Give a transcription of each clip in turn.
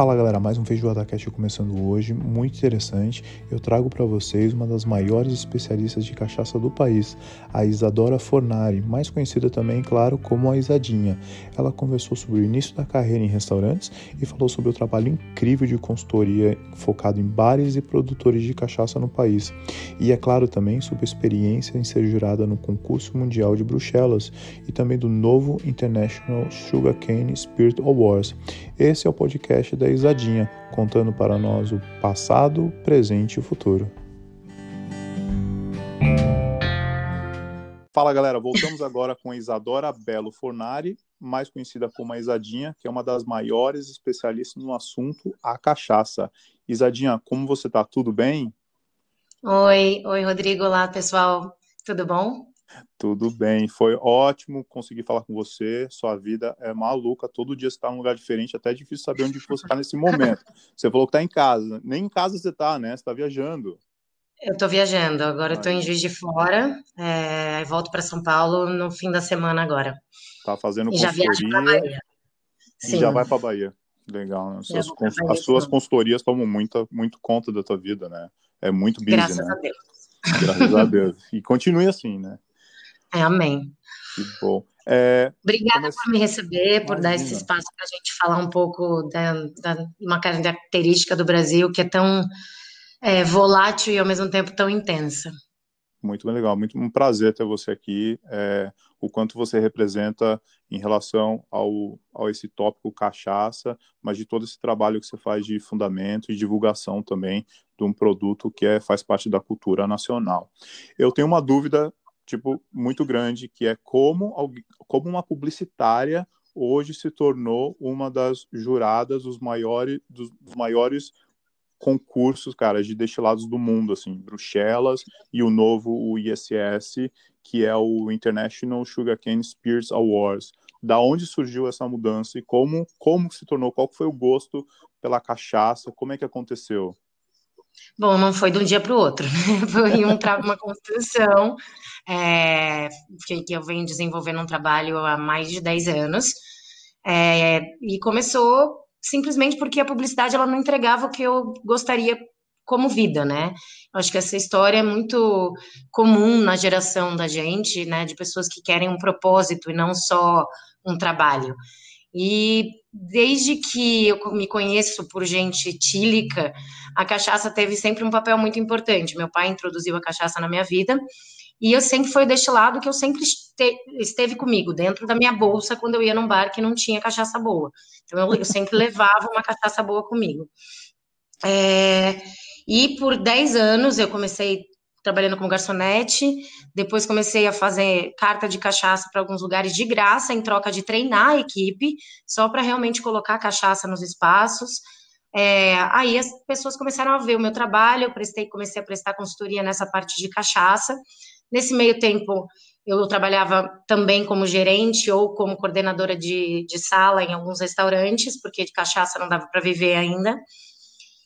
Fala galera, mais um Feijoada Cast começando hoje, muito interessante. Eu trago para vocês uma das maiores especialistas de cachaça do país, a Isadora Fornari, mais conhecida também, claro, como a Isadinha. Ela conversou sobre o início da carreira em restaurantes e falou sobre o trabalho incrível de consultoria focado em bares e produtores de cachaça no país. E é claro também sobre a experiência em ser jurada no concurso mundial de Bruxelas e também do novo International Sugarcane Spirit Awards. Esse é o podcast da Isadinha, contando para nós o passado, presente e o futuro. Fala galera, voltamos agora com a Isadora Belo Fornari, mais conhecida como a Isadinha, que é uma das maiores especialistas no assunto a cachaça. Isadinha, como você tá? Tudo bem? Oi, oi Rodrigo, olá pessoal, tudo bom? Tudo bem, foi ótimo conseguir falar com você. Sua vida é maluca, todo dia você está num lugar diferente, até é difícil saber onde você está nesse momento. Você falou que está em casa, nem em casa você está, né? Você está viajando. Eu estou viajando, agora estou em Juiz de Fora, é, volto para São Paulo no fim da semana agora. Tá fazendo e consultoria. Já Bahia. Sim. E já vai para Bahia. Legal, né? Suas, Bahia, as suas consultorias tomam muito, muito conta da tua vida, né? É muito busy, Graças né? Graças a Deus. Graças a Deus. E continue assim, né? É, amém. Que bom. É, Obrigada comece... por me receber, por Imagina. dar esse espaço para a gente falar um pouco da, da, uma característica do Brasil que é tão é, volátil e ao mesmo tempo tão intensa. Muito legal, muito um prazer ter você aqui. É, o quanto você representa em relação ao, ao esse tópico cachaça, mas de todo esse trabalho que você faz de fundamento e divulgação também de um produto que é, faz parte da cultura nacional. Eu tenho uma dúvida tipo muito grande que é como como uma publicitária hoje se tornou uma das juradas dos maiores dos, maiores concursos, cara, de destilados do mundo, assim, Bruxelas e o novo o ISS, que é o International Sugarcane Spirits Awards. Da onde surgiu essa mudança e como como se tornou? Qual foi o gosto pela cachaça? Como é que aconteceu? Bom, não foi de um dia para o outro, né? Foi um uma construção é, que, que, eu venho desenvolvendo um trabalho há mais de 10 anos. É, e começou simplesmente porque a publicidade ela não entregava o que eu gostaria como vida, né? Eu acho que essa história é muito comum na geração da gente, né? De pessoas que querem um propósito e não só um trabalho. E desde que eu me conheço por gente tílica, a cachaça teve sempre um papel muito importante. Meu pai introduziu a cachaça na minha vida e eu sempre foi deste lado que eu sempre esteve comigo, dentro da minha bolsa, quando eu ia num bar que não tinha cachaça boa. Então eu, eu sempre levava uma cachaça boa comigo. É, e por 10 anos eu comecei trabalhando como garçonete, depois comecei a fazer carta de cachaça para alguns lugares de graça, em troca de treinar a equipe, só para realmente colocar cachaça nos espaços. É, aí as pessoas começaram a ver o meu trabalho, eu prestei, comecei a prestar consultoria nessa parte de cachaça. Nesse meio tempo, eu trabalhava também como gerente ou como coordenadora de, de sala em alguns restaurantes, porque de cachaça não dava para viver ainda.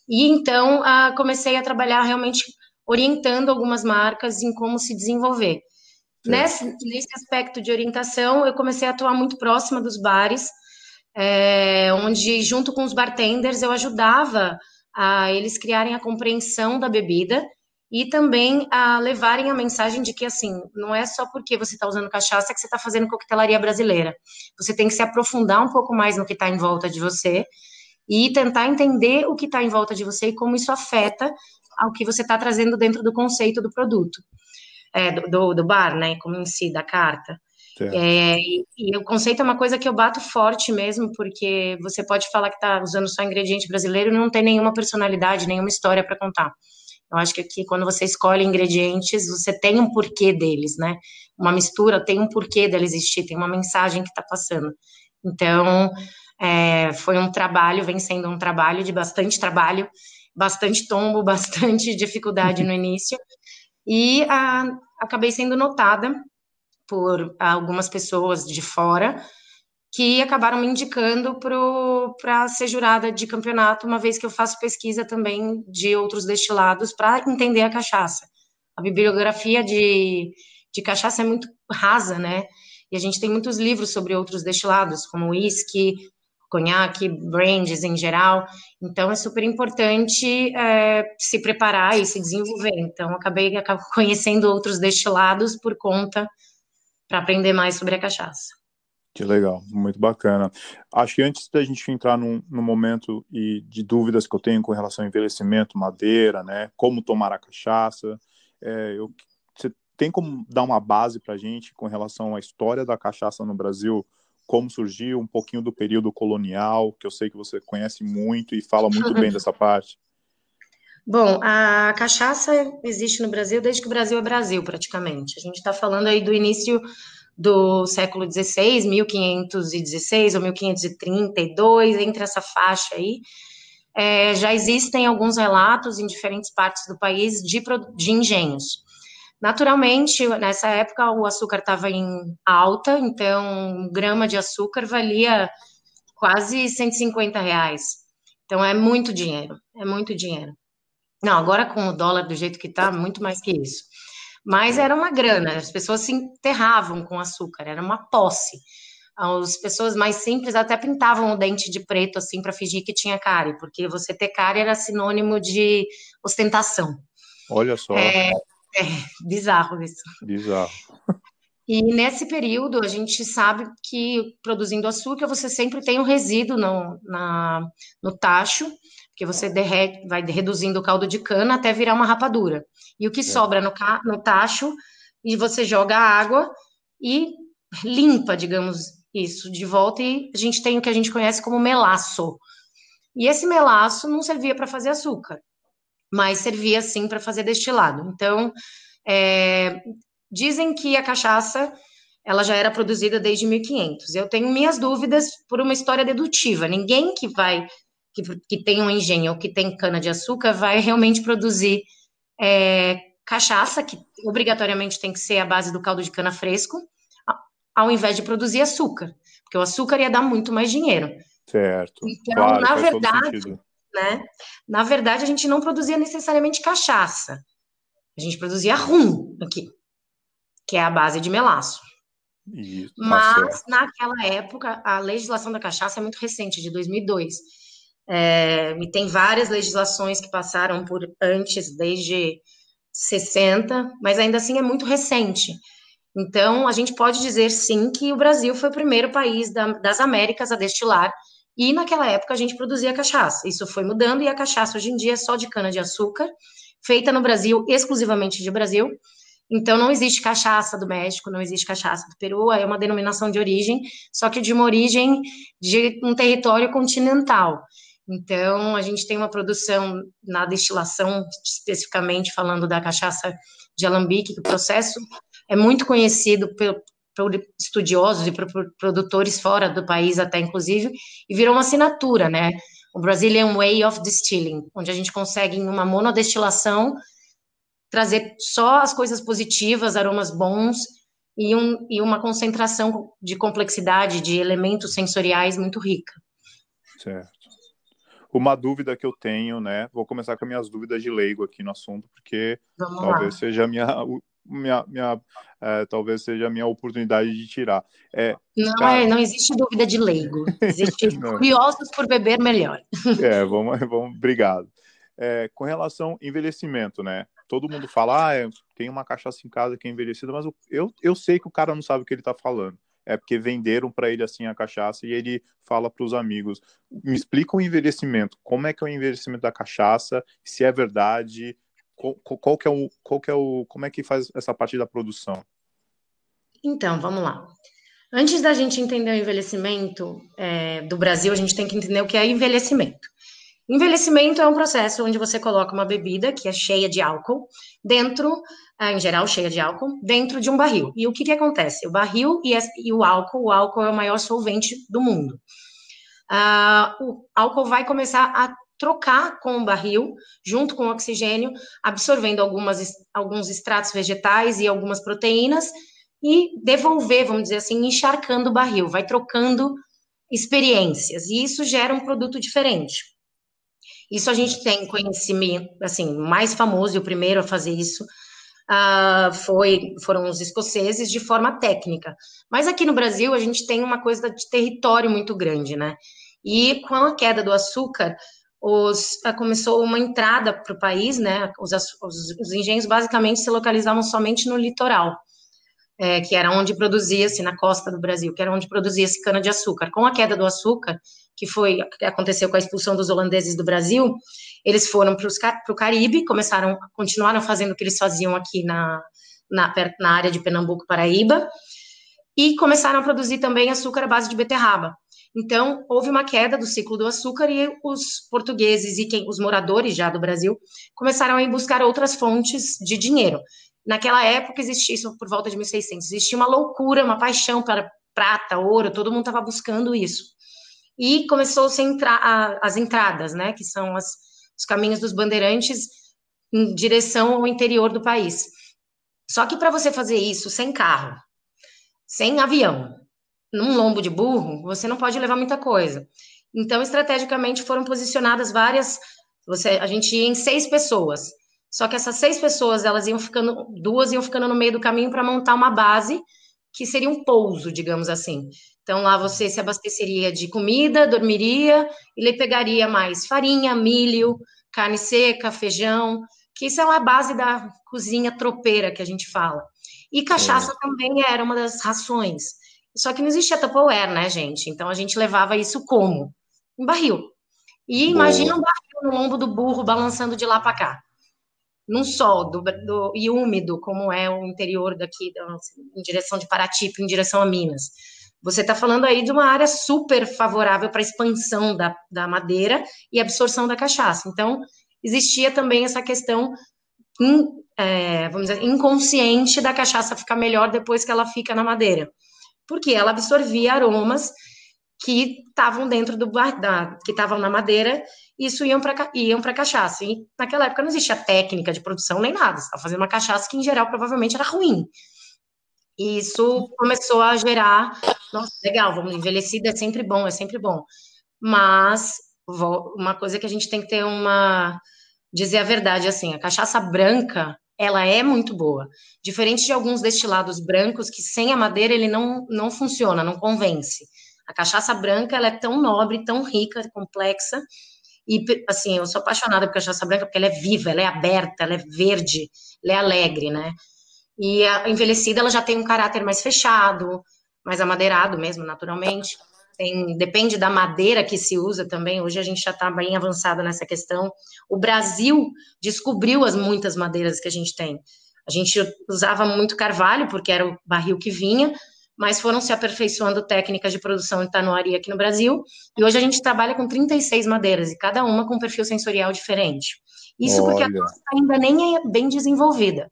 E então comecei a trabalhar realmente orientando algumas marcas em como se desenvolver. Nesse, nesse aspecto de orientação, eu comecei a atuar muito próxima dos bares, é, onde, junto com os bartenders, eu ajudava a eles criarem a compreensão da bebida e também a levarem a mensagem de que, assim, não é só porque você está usando cachaça que você está fazendo coquetelaria brasileira. Você tem que se aprofundar um pouco mais no que está em volta de você e tentar entender o que está em volta de você e como isso afeta ao que você está trazendo dentro do conceito do produto, é, do, do, bar, né, como em si, da carta. É, e, e, o conceito é uma coisa que eu bato forte mesmo, porque você pode falar que está usando só ingrediente brasileiro e não tem nenhuma personalidade, nenhuma história para contar. Eu acho que aqui, quando você escolhe ingredientes, você tem um porquê deles, né? Uma mistura tem um porquê dela existir, tem uma mensagem que está passando. Então, é, foi um trabalho, vem sendo um trabalho de bastante trabalho, bastante tombo, bastante dificuldade no início, e a, acabei sendo notada por algumas pessoas de fora que acabaram me indicando para ser jurada de campeonato, uma vez que eu faço pesquisa também de outros destilados para entender a cachaça. A bibliografia de, de cachaça é muito rasa, né? E a gente tem muitos livros sobre outros destilados, como whisky, conhaque, brands em geral. Então, é super importante é, se preparar e se desenvolver. Então, acabei conhecendo outros destilados por conta para aprender mais sobre a cachaça. Que legal, muito bacana. Acho que antes da gente entrar num, num, momento e de dúvidas que eu tenho com relação ao envelhecimento, madeira, né, como tomar a cachaça, é, eu, você tem como dar uma base para a gente com relação à história da cachaça no Brasil, como surgiu, um pouquinho do período colonial, que eu sei que você conhece muito e fala muito bem dessa parte? Bom, a cachaça existe no Brasil desde que o Brasil é Brasil, praticamente. A gente está falando aí do início do século XVI, 1516 ou 1532, entre essa faixa aí. É, já existem alguns relatos em diferentes partes do país de, de engenhos. Naturalmente, nessa época o açúcar estava em alta, então um grama de açúcar valia quase 150 reais. Então é muito dinheiro, é muito dinheiro. Não, agora com o dólar do jeito que está, muito mais que isso. Mas era uma grana, as pessoas se enterravam com açúcar, era uma posse. As pessoas mais simples até pintavam o dente de preto assim para fingir que tinha cárie, porque você ter cárie era sinônimo de ostentação. Olha só. É, é bizarro isso. Bizarro. E nesse período, a gente sabe que produzindo açúcar, você sempre tem um resíduo no, na, no tacho, que você derrete, vai reduzindo o caldo de cana até virar uma rapadura. E o que é. sobra no, no tacho, e você joga a água e limpa, digamos, isso de volta, e a gente tem o que a gente conhece como melaço. E esse melaço não servia para fazer açúcar mas servia sim para fazer destilado. Então, é, dizem que a cachaça ela já era produzida desde 1500. Eu tenho minhas dúvidas por uma história dedutiva. Ninguém que vai que, que tem um engenho ou que tem cana de açúcar vai realmente produzir é, cachaça, que obrigatoriamente tem que ser a base do caldo de cana fresco, ao invés de produzir açúcar, porque o açúcar ia dar muito mais dinheiro. Certo. Então, claro, na verdade, né? Na verdade, a gente não produzia necessariamente cachaça. A gente produzia rum aqui, que é a base de melaço. Isso, tá Mas, naquela época, a legislação da cachaça é muito recente, de 2002. É, e tem várias legislações que passaram por antes, desde 60, mas ainda assim é muito recente. Então, a gente pode dizer sim que o Brasil foi o primeiro país da, das Américas a destilar e naquela época a gente produzia cachaça. Isso foi mudando e a cachaça hoje em dia é só de cana-de-açúcar, feita no Brasil, exclusivamente de Brasil. Então não existe cachaça do México, não existe cachaça do Peru, é uma denominação de origem, só que de uma origem de um território continental. Então a gente tem uma produção na destilação, especificamente falando da cachaça de alambique, que o processo é muito conhecido estudiosos e produtores fora do país até, inclusive, e virou uma assinatura, né? O Brazilian Way of Distilling, onde a gente consegue, em uma monodestilação, trazer só as coisas positivas, aromas bons e, um, e uma concentração de complexidade, de elementos sensoriais muito rica. Certo. Uma dúvida que eu tenho, né? Vou começar com as minhas dúvidas de leigo aqui no assunto, porque Vamos talvez lá. seja a minha, minha, minha é, talvez seja a minha oportunidade de tirar. É, não, cara... é, não existe dúvida de leigo. Existe curiosos por beber melhor. É, vamos, vamos obrigado. É, com relação ao envelhecimento, né? Todo mundo fala, ah, tem uma cachaça em casa que é envelhecida, mas eu, eu sei que o cara não sabe o que ele está falando. É porque venderam para ele assim a cachaça e ele fala para os amigos: me explica o envelhecimento, como é que é o envelhecimento da cachaça, se é verdade, qual, qual, que é o, qual que é o, como é que faz essa parte da produção? Então, vamos lá. Antes da gente entender o envelhecimento é, do Brasil, a gente tem que entender o que é envelhecimento. Envelhecimento é um processo onde você coloca uma bebida que é cheia de álcool dentro, é, em geral cheia de álcool, dentro de um barril. E o que, que acontece? O barril e, o álcool, o álcool é o maior solvente do mundo. Uh, o álcool vai começar a trocar com o barril, junto com o oxigênio, absorvendo algumas, alguns extratos vegetais e algumas proteínas, e devolver, vamos dizer assim, encharcando o barril, vai trocando experiências, e isso gera um produto diferente. Isso a gente tem conhecimento, assim, mais famoso e o primeiro a fazer isso uh, foi, foram os escoceses de forma técnica. Mas aqui no Brasil a gente tem uma coisa de território muito grande, né? E com a queda do açúcar, os, começou uma entrada para o país, né? Os, os, os, engenhos basicamente se localizavam somente no litoral, é, que era onde produzia-se, na costa do Brasil, que era onde produzia-se cana-de-açúcar. Com a queda do açúcar, que foi que aconteceu com a expulsão dos holandeses do Brasil, eles foram para o Caribe, começaram, continuaram fazendo o que eles faziam aqui na, na, na área de Pernambuco, Paraíba, e começaram a produzir também açúcar à base de beterraba. Então, houve uma queda do ciclo do açúcar e os portugueses e quem, os moradores já do Brasil começaram a ir buscar outras fontes de dinheiro. Naquela época existia isso por volta de 1600, existia uma loucura, uma paixão para prata, ouro, todo mundo estava buscando isso. E começou-se as entradas, né, que são as, os caminhos dos bandeirantes em direção ao interior do país. Só que para você fazer isso sem carro, sem avião, num lombo de burro, você não pode levar muita coisa. Então, estrategicamente foram posicionadas várias. Você, a gente ia em seis pessoas. Só que essas seis pessoas, elas iam ficando, duas iam ficando no meio do caminho para montar uma base que seria um pouso, digamos assim. Então lá você se abasteceria de comida, dormiria e lhe pegaria mais farinha, milho, carne seca, feijão, que isso é a base da cozinha tropeira que a gente fala. E cachaça é. também era uma das rações. Só que não existia Tupperware, né, gente? Então a gente levava isso como? Um barril. E imagina um barril no lombo do burro balançando de lá para cá. Num sol do, do, e úmido, como é o interior daqui, em direção de Paratipo, em direção a Minas. Você está falando aí de uma área super favorável para a expansão da, da madeira e absorção da cachaça. Então, existia também essa questão in, é, vamos dizer, inconsciente da cachaça ficar melhor depois que ela fica na madeira, porque ela absorvia aromas que estavam dentro do da, que estavam na madeira, e isso iam para iam para cachaça. E naquela época não existia técnica de produção nem nada. Estava fazendo uma cachaça que em geral provavelmente era ruim. E isso começou a gerar, nossa, legal, vamos envelhecida é sempre bom, é sempre bom. Mas uma coisa que a gente tem que ter uma dizer a verdade assim, a cachaça branca, ela é muito boa. Diferente de alguns destilados brancos que sem a madeira ele não não funciona, não convence. A cachaça branca, ela é tão nobre, tão rica, complexa, e assim, eu sou apaixonada por cachaça branca porque ela é viva, ela é aberta, ela é verde, ela é alegre, né? E a envelhecida ela já tem um caráter mais fechado, mais amadeirado mesmo, naturalmente. Tem, depende da madeira que se usa também. Hoje a gente já está bem avançado nessa questão. O Brasil descobriu as muitas madeiras que a gente tem. A gente usava muito carvalho, porque era o barril que vinha, mas foram se aperfeiçoando técnicas de produção de tanoaria aqui no Brasil. E hoje a gente trabalha com 36 madeiras, e cada uma com um perfil sensorial diferente. Isso Olha. porque a tosta ainda nem é bem desenvolvida.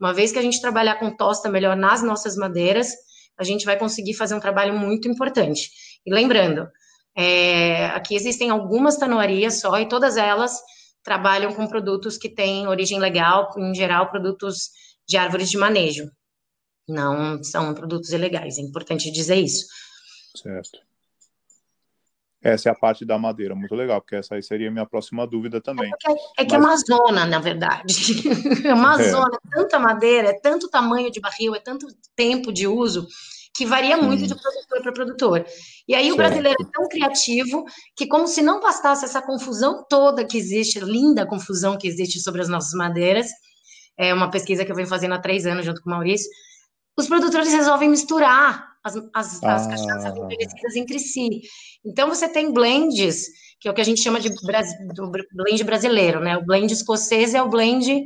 Uma vez que a gente trabalhar com tosta melhor nas nossas madeiras, a gente vai conseguir fazer um trabalho muito importante. E lembrando, é, aqui existem algumas tanoarias só e todas elas trabalham com produtos que têm origem legal, em geral, produtos de árvores de manejo. Não são produtos ilegais, é importante dizer isso. Certo. Essa é a parte da madeira, muito legal, porque essa aí seria a minha próxima dúvida também. É, que, é que é uma zona, na verdade. É uma é. zona, tanta madeira, é tanto tamanho de barril, é tanto tempo de uso, que varia muito de produtor para produtor. E aí certo. o brasileiro é tão criativo que, como se não bastasse essa confusão toda que existe, linda confusão que existe sobre as nossas madeiras, é uma pesquisa que eu venho fazendo há três anos junto com o Maurício, os produtores resolvem misturar as, as, ah. as cachaças envelhecidas entre si. Então, você tem blends, que é o que a gente chama de blend brasileiro, né? O blend escocês é o blend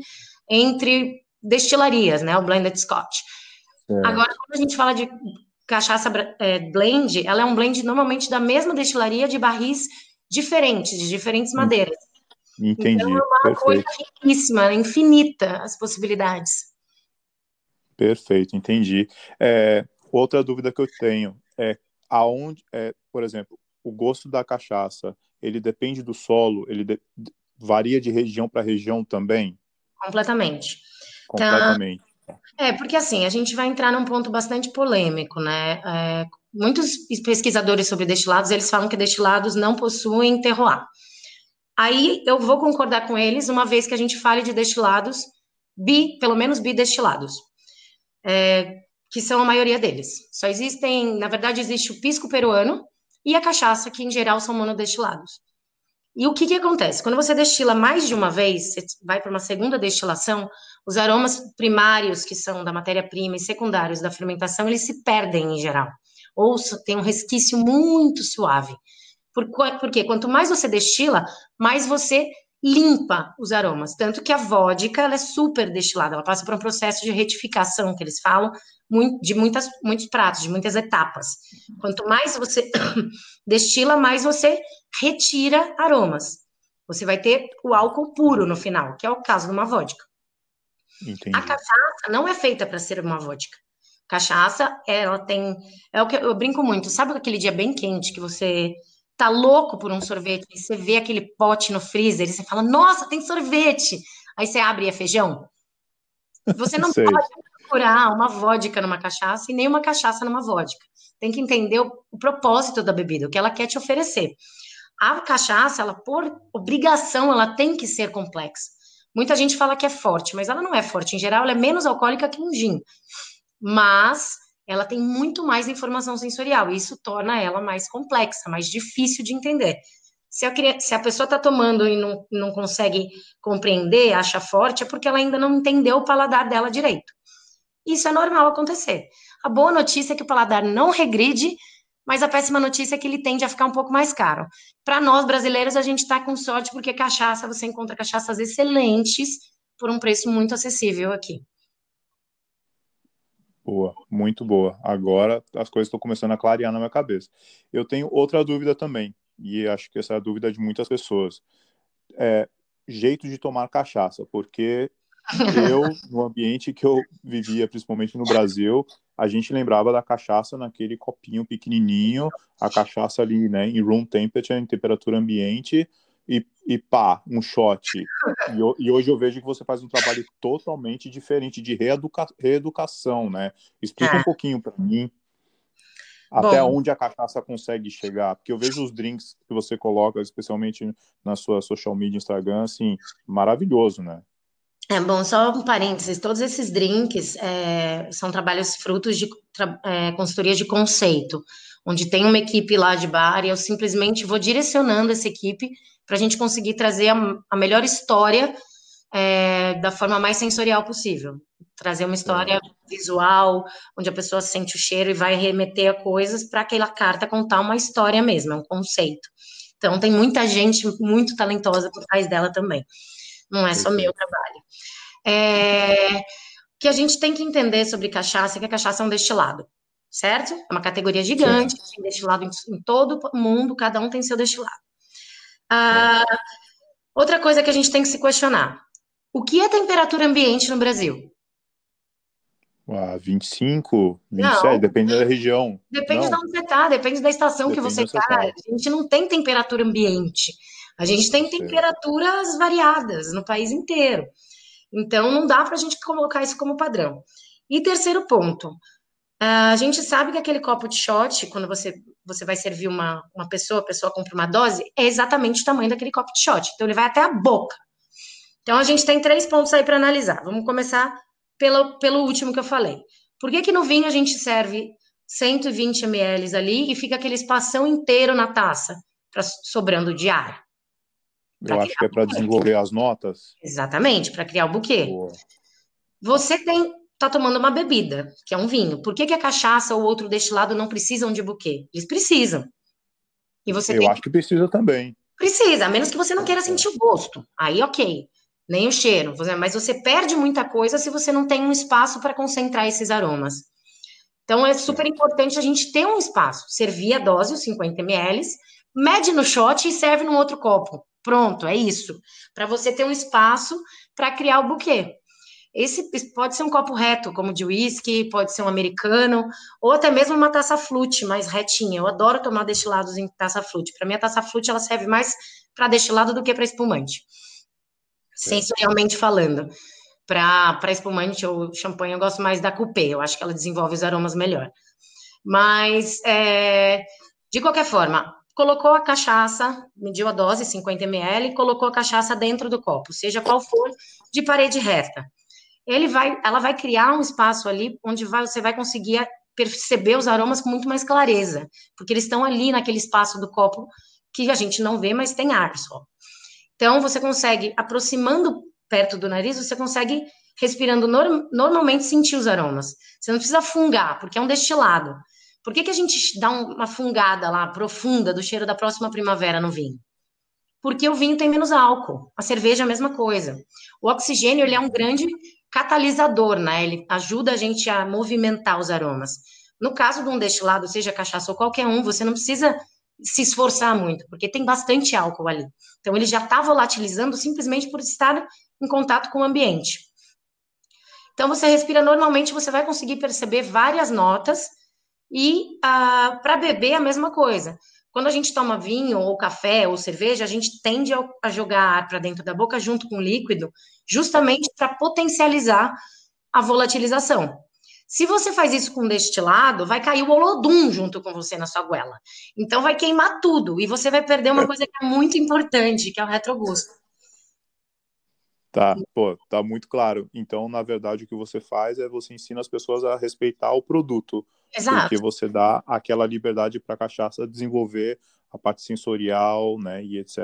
entre destilarias, né? O blended scotch. É. Agora, quando a gente fala de cachaça é, blend, ela é um blend normalmente da mesma destilaria de barris diferentes, de diferentes hum. madeiras. Entendi. Então, é uma Perfeito. coisa riquíssima, infinita as possibilidades. Perfeito, entendi. É, outra dúvida que eu tenho é aonde, é, por exemplo, o gosto da cachaça, ele depende do solo, ele de, varia de região para região também? Completamente. Completamente. É, porque assim, a gente vai entrar num ponto bastante polêmico, né? É, muitos pesquisadores sobre destilados, eles falam que destilados não possuem terroir. Aí eu vou concordar com eles, uma vez que a gente fale de destilados bi, pelo menos bidestilados, é, que são a maioria deles. Só existem, na verdade, existe o pisco peruano, e a cachaça, que em geral são monodestilados. E o que, que acontece? Quando você destila mais de uma vez, você vai para uma segunda destilação, os aromas primários, que são da matéria-prima, e secundários da fermentação, eles se perdem em geral. Ou tem um resquício muito suave. Por, porque quanto mais você destila, mais você limpa os aromas. Tanto que a vodka ela é super destilada, ela passa por um processo de retificação, que eles falam, de muitas, muitos pratos, de muitas etapas. Quanto mais você destila, mais você retira aromas. Você vai ter o álcool puro no final, que é o caso de uma vodka. Entendi. A cachaça não é feita para ser uma vodka. Cachaça, ela tem. É o que eu brinco muito. Sabe aquele dia bem quente que você tá louco por um sorvete e você vê aquele pote no freezer e você fala: Nossa, tem sorvete! Aí você abre e é feijão? Você não pode procurar uma vodka numa cachaça e nem uma cachaça numa vodka. Tem que entender o, o propósito da bebida, o que ela quer te oferecer. A cachaça, ela por obrigação, ela tem que ser complexa. Muita gente fala que é forte, mas ela não é forte. Em geral, ela é menos alcoólica que um gin. Mas ela tem muito mais informação sensorial, e isso torna ela mais complexa, mais difícil de entender. Se a, se a pessoa está tomando e não, não consegue compreender, acha forte, é porque ela ainda não entendeu o paladar dela direito. Isso é normal acontecer. A boa notícia é que o paladar não regride, mas a péssima notícia é que ele tende a ficar um pouco mais caro. Para nós brasileiros, a gente está com sorte porque cachaça, você encontra cachaças excelentes por um preço muito acessível aqui. Boa, muito boa. Agora as coisas estão começando a clarear na minha cabeça. Eu tenho outra dúvida também, e acho que essa é a dúvida de muitas pessoas. É, jeito de tomar cachaça, porque eu, no ambiente que eu vivia, principalmente no Brasil, a gente lembrava da cachaça naquele copinho pequenininho, a cachaça ali, né, em room temperature, em temperatura ambiente, e, e pá, um shot. E, e, hoje eu vejo que você faz um trabalho totalmente diferente de reeduca, reeducação, né? Explica é. um pouquinho para mim até Bom, onde a cachaça consegue chegar, porque eu vejo os drinks que você coloca, especialmente na sua social media, Instagram, assim, maravilhoso, né? É bom, só um parênteses, todos esses drinks é, são trabalhos frutos de é, consultoria de conceito, onde tem uma equipe lá de bar e eu simplesmente vou direcionando essa equipe para a gente conseguir trazer a, a melhor história é, da forma mais sensorial possível. Trazer uma história é. visual, onde a pessoa sente o cheiro e vai remeter a coisas para aquela carta contar uma história mesmo, é um conceito. Então, tem muita gente muito talentosa por trás dela também. Não é só meu trabalho. É, o que a gente tem que entender sobre cachaça é que a cachaça é um destilado, certo? É uma categoria gigante, tem destilado em, em todo o mundo, cada um tem seu destilado. Ah, outra coisa que a gente tem que se questionar: o que é temperatura ambiente no Brasil? Ah, 25, 27, não, depende da região. Depende não. de onde você está, depende da estação depende que você está. Tá. A gente não tem temperatura ambiente. A gente tem temperaturas variadas no país inteiro. Então, não dá para a gente colocar isso como padrão. E terceiro ponto, a gente sabe que aquele copo de shot, quando você você vai servir uma, uma pessoa, a pessoa compra uma dose, é exatamente o tamanho daquele copo de shot. Então, ele vai até a boca. Então, a gente tem três pontos aí para analisar. Vamos começar pelo, pelo último que eu falei. Por que, que no vinho a gente serve 120 ml ali e fica aquele espação inteiro na taça, pra, sobrando de ar? Eu acho que é para desenvolver as notas. Exatamente, para criar o buquê. Boa. Você tem está tomando uma bebida, que é um vinho. Por que, que a cachaça ou outro destilado não precisam de buquê? Eles precisam. E você Eu tem... acho que precisa também. Precisa, a menos que você não queira sentir o gosto. Aí, ok. Nem o cheiro. Mas você perde muita coisa se você não tem um espaço para concentrar esses aromas. Então, é super importante a gente ter um espaço. Servir a dose, os 50 ml, mede no shot e serve num outro copo. Pronto, é isso. Para você ter um espaço para criar o buquê. Esse pode ser um copo reto, como de whisky, pode ser um americano, ou até mesmo uma taça flute mais retinha. Eu adoro tomar destilados em taça flute. Para mim, a taça flute ela serve mais para destilado do que para espumante, sensorialmente falando. Para espumante ou champanhe, eu gosto mais da coupé. Eu acho que ela desenvolve os aromas melhor. Mas, é, de qualquer forma, colocou a cachaça, mediu a dose, 50 ml, colocou a cachaça dentro do copo, seja qual for, de parede reta ele vai, ela vai criar um espaço ali onde vai, você vai conseguir perceber os aromas com muito mais clareza, porque eles estão ali naquele espaço do copo que a gente não vê, mas tem ar só. Então, você consegue, aproximando perto do nariz, você consegue, respirando norm normalmente, sentir os aromas. Você não precisa fungar, porque é um destilado. Por que, que a gente dá uma fungada lá profunda do cheiro da próxima primavera no vinho? Porque o vinho tem menos álcool, a cerveja é a mesma coisa. O oxigênio ele é um grande catalisador, né? Ele ajuda a gente a movimentar os aromas. No caso de um destilado, seja cachaça ou qualquer um, você não precisa se esforçar muito, porque tem bastante álcool ali. Então ele já está volatilizando simplesmente por estar em contato com o ambiente. Então você respira normalmente, você vai conseguir perceber várias notas e ah, para beber a mesma coisa. Quando a gente toma vinho ou café ou cerveja, a gente tende a jogar ar para dentro da boca junto com o líquido, justamente para potencializar a volatilização. Se você faz isso com destilado, vai cair o olodum junto com você na sua goela. Então vai queimar tudo e você vai perder uma coisa que é muito importante, que é o retrogusto. Tá, pô, tá muito claro. Então, na verdade, o que você faz é você ensina as pessoas a respeitar o produto. Exato. Porque você dá aquela liberdade para a cachaça desenvolver a parte sensorial, né, e etc.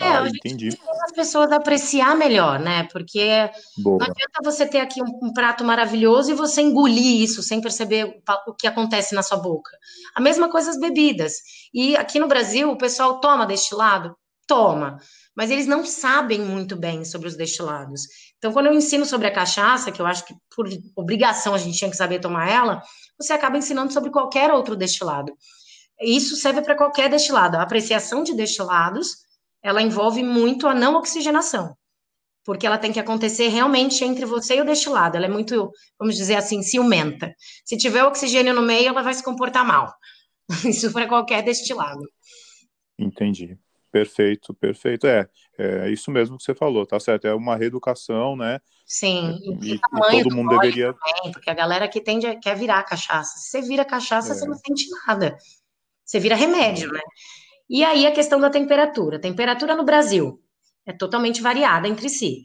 É, ah, entendi. as pessoas apreciar melhor, né? Porque Boa. não adianta você ter aqui um, um, prato maravilhoso e você engolir isso sem perceber o, o que acontece na sua boca. A mesma coisa as bebidas. E aqui no Brasil, o pessoal toma destilado? Toma. Mas eles não sabem muito bem sobre os destilados. Então, quando eu ensino sobre a cachaça, que eu acho que por obrigação a gente tinha que saber tomar ela, você acaba ensinando sobre qualquer outro destilado. Isso serve para qualquer destilado. A apreciação de destilados ela envolve muito a não oxigenação, porque ela tem que acontecer realmente entre você e o destilado. Ela é muito, vamos dizer assim, ciumenta. Se tiver oxigênio no meio, ela vai se comportar mal. Isso para qualquer destilado. Entendi. Perfeito, perfeito. É, é isso mesmo que você falou, tá certo? É uma reeducação, né? Sim, e, e, e todo mundo deveria. Também, porque a galera que tende a, quer virar cachaça. Se você vira cachaça, é. você não sente nada. Você vira remédio, né? E aí a questão da temperatura. A temperatura no Brasil é totalmente variada entre si.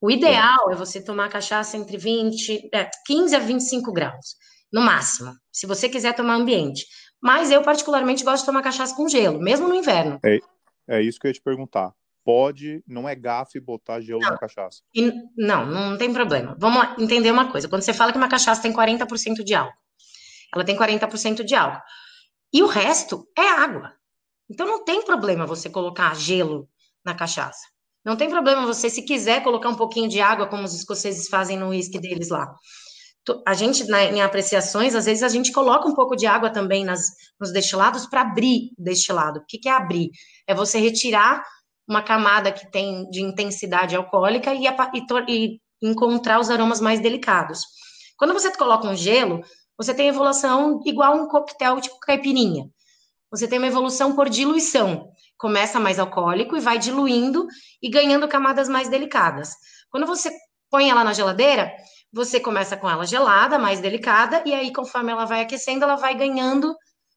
O ideal é, é você tomar cachaça entre 20, é, 15 a 25 graus, no máximo, se você quiser tomar ambiente. Mas eu, particularmente, gosto de tomar cachaça com gelo, mesmo no inverno. É, é isso que eu ia te perguntar. Pode, não é gafe botar gelo não. na cachaça. E, não, não tem problema. Vamos entender uma coisa. Quando você fala que uma cachaça tem 40% de álcool, ela tem 40% de álcool. E o resto é água. Então não tem problema você colocar gelo na cachaça. Não tem problema você, se quiser, colocar um pouquinho de água, como os escoceses fazem no uísque deles lá. A gente, em apreciações, às vezes a gente coloca um pouco de água também nas, nos destilados para abrir o destilado. O que, que é abrir? É você retirar uma camada que tem de intensidade alcoólica e, e, e encontrar os aromas mais delicados. Quando você coloca um gelo, você tem evolução igual um coquetel tipo caipirinha você tem uma evolução por diluição. Começa mais alcoólico e vai diluindo e ganhando camadas mais delicadas. Quando você põe ela na geladeira, você começa com ela gelada, mais delicada, e aí, conforme ela vai aquecendo, ela vai ganhando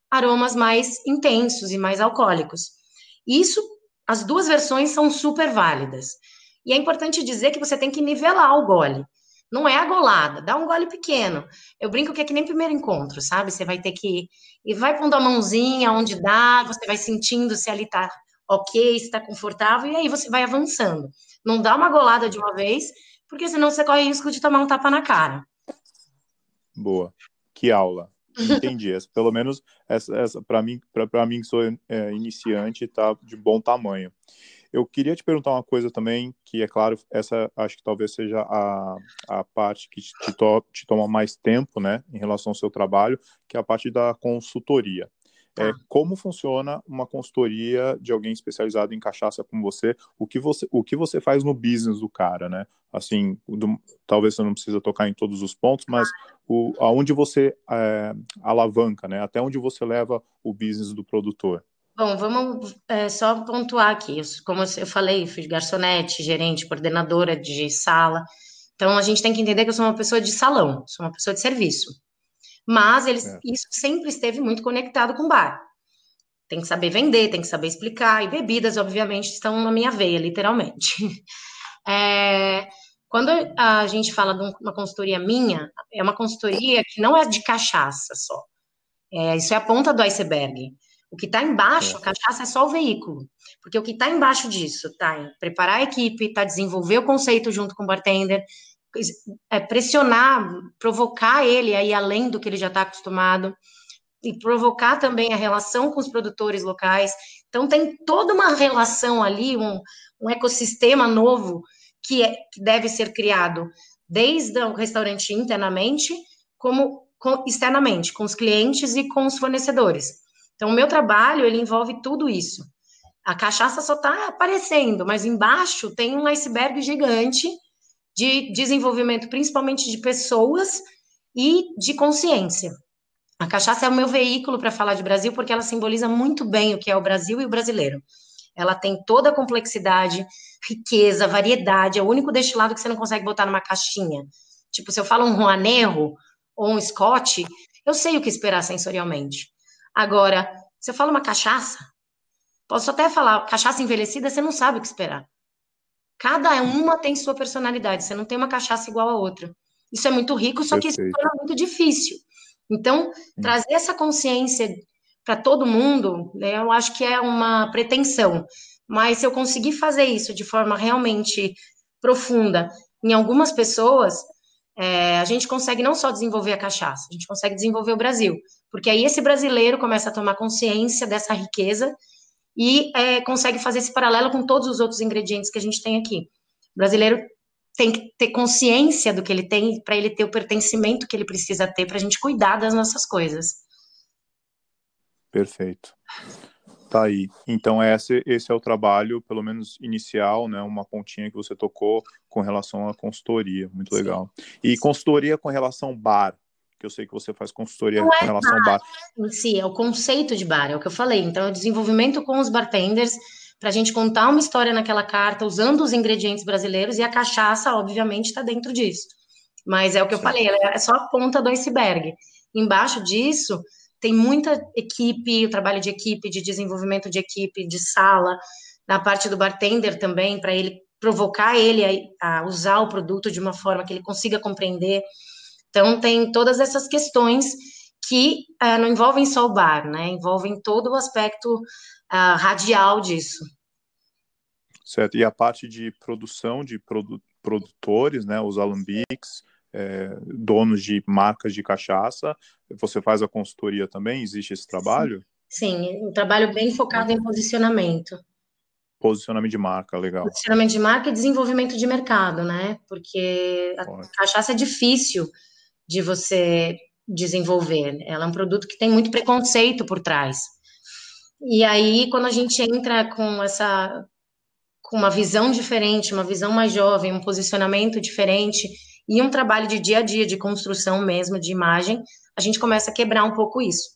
aromas mais intensos e mais alcoólicos. Isso, as duas versões são super válidas. E é importante dizer que você tem que nivelar o gole. Não é a golada, dá um gole pequeno. Eu brinco que é que nem primeiro encontro, sabe? Você vai ter que. E vai pondo a mãozinha onde dá, você vai sentindo se ali tá ok, se tá confortável, e aí você vai avançando. Não dá uma golada de uma vez, porque senão você corre risco de tomar um tapa na cara. Boa. Que aula. Entendi. essa, pelo menos essa, essa para mim, para mim que sou é, iniciante, tá de bom tamanho. Eu queria te perguntar uma coisa também, que é claro, essa acho que talvez seja a, a parte que te, to, te toma mais tempo, né, em relação ao seu trabalho, que é a parte da consultoria. É, tá. como funciona uma consultoria de alguém especializado em cachaça como você? O que você, o que você faz no business do cara, né? Assim, do, talvez você não precisa tocar em todos os pontos, mas o, aonde você é, alavanca, né? Até onde você leva o business do produtor? Bom, vamos é, só pontuar aqui. Como eu falei, fui garçonete, gerente, coordenadora de sala. Então, a gente tem que entender que eu sou uma pessoa de salão, sou uma pessoa de serviço. Mas eles, é. isso sempre esteve muito conectado com bar. Tem que saber vender, tem que saber explicar. E bebidas, obviamente, estão na minha veia, literalmente. É, Quando a gente fala de uma consultoria minha, é uma consultoria que não é de cachaça só. É, isso é a ponta do iceberg. O que está embaixo, é. a cachaça é só o veículo. Porque o que está embaixo disso tá em preparar a equipe, tá desenvolver o conceito junto com o bartender, é, pressionar, provocar ele a ir além do que ele já está acostumado, e provocar também a relação com os produtores locais. Então, tem toda uma relação ali, um, um ecossistema novo que, é, que deve ser criado desde o restaurante internamente, como com, externamente, com os clientes e com os fornecedores. Então, o meu trabalho, ele envolve tudo isso. A cachaça só está aparecendo, mas embaixo tem um iceberg gigante de desenvolvimento, principalmente de pessoas e de consciência. A cachaça é o meu veículo para falar de Brasil, porque ela simboliza muito bem o que é o Brasil e o brasileiro. Ela tem toda a complexidade, riqueza, variedade. É o único destilado que você não consegue botar numa caixinha. Tipo, se eu falo um Juanerro ou um Scott, eu sei o que esperar sensorialmente. Agora, se eu falo uma cachaça, posso até falar cachaça envelhecida, você não sabe o que esperar. Cada uma tem sua personalidade, você não tem uma cachaça igual a outra. Isso é muito rico, só que isso torna muito difícil. Então, trazer essa consciência para todo mundo, né, eu acho que é uma pretensão. Mas se eu conseguir fazer isso de forma realmente profunda em algumas pessoas, é, a gente consegue não só desenvolver a cachaça, a gente consegue desenvolver o Brasil. Porque aí esse brasileiro começa a tomar consciência dessa riqueza e é, consegue fazer esse paralelo com todos os outros ingredientes que a gente tem aqui. O brasileiro tem que ter consciência do que ele tem para ele ter o pertencimento que ele precisa ter para a gente cuidar das nossas coisas. Perfeito. Tá aí. Então esse, esse é o trabalho, pelo menos inicial, né? Uma pontinha que você tocou com relação à consultoria. Muito Sim. legal. E consultoria com relação bar, que eu sei que você faz consultoria Não com é relação bar. bar. Sim, é o conceito de bar, é o que eu falei. Então, é o desenvolvimento com os bartenders para a gente contar uma história naquela carta usando os ingredientes brasileiros e a cachaça, obviamente, está dentro disso. Mas é o que Sim. eu falei, é só a ponta do iceberg. Embaixo disso tem muita equipe, o trabalho de equipe, de desenvolvimento de equipe, de sala, na parte do bartender também, para ele provocar ele a, a, usar o produto de uma forma que ele consiga compreender. Então, tem todas essas questões que uh, não envolvem só o bar, né? Envolvem todo o aspecto uh, radial disso. Certo. E a parte de produção de produ produtores, né? Os alambiques, é, donos de marcas de cachaça, você faz a consultoria também? Existe esse trabalho? Sim, Sim um trabalho bem focado em posicionamento. Posicionamento de marca, legal. Posicionamento de marca e desenvolvimento de mercado, né? Porque a Pode. cachaça é difícil de você desenvolver. Ela é um produto que tem muito preconceito por trás. E aí, quando a gente entra com essa com uma visão diferente, uma visão mais jovem, um posicionamento diferente e um trabalho de dia a dia, de construção mesmo, de imagem, a gente começa a quebrar um pouco isso.